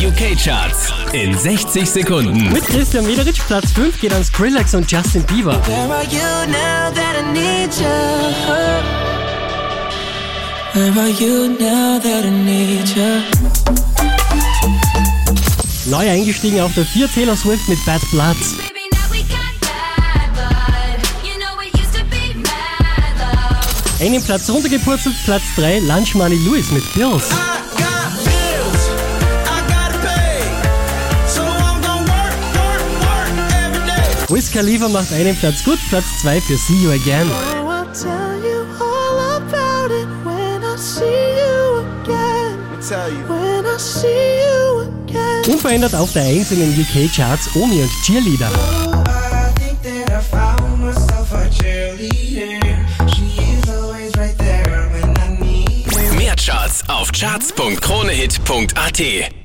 UK-Charts in 60 Sekunden. Mit Christian Mederitsch, Platz 5 geht an Skrillex und Justin Bieber. Neu eingestiegen auf der 4 Taylor Swift mit Bad Blood. Einen Platz runtergepurzelt, Platz 3 Lunch Money Lewis mit Bills. I Wiz Khalifa macht einen Platz gut, Platz 2 für See You Again. Oh, see you again. Unverändert auf der 1 in den UK-Charts Omi und Cheerleader. Her. Mehr Charts auf charts.kronehit.at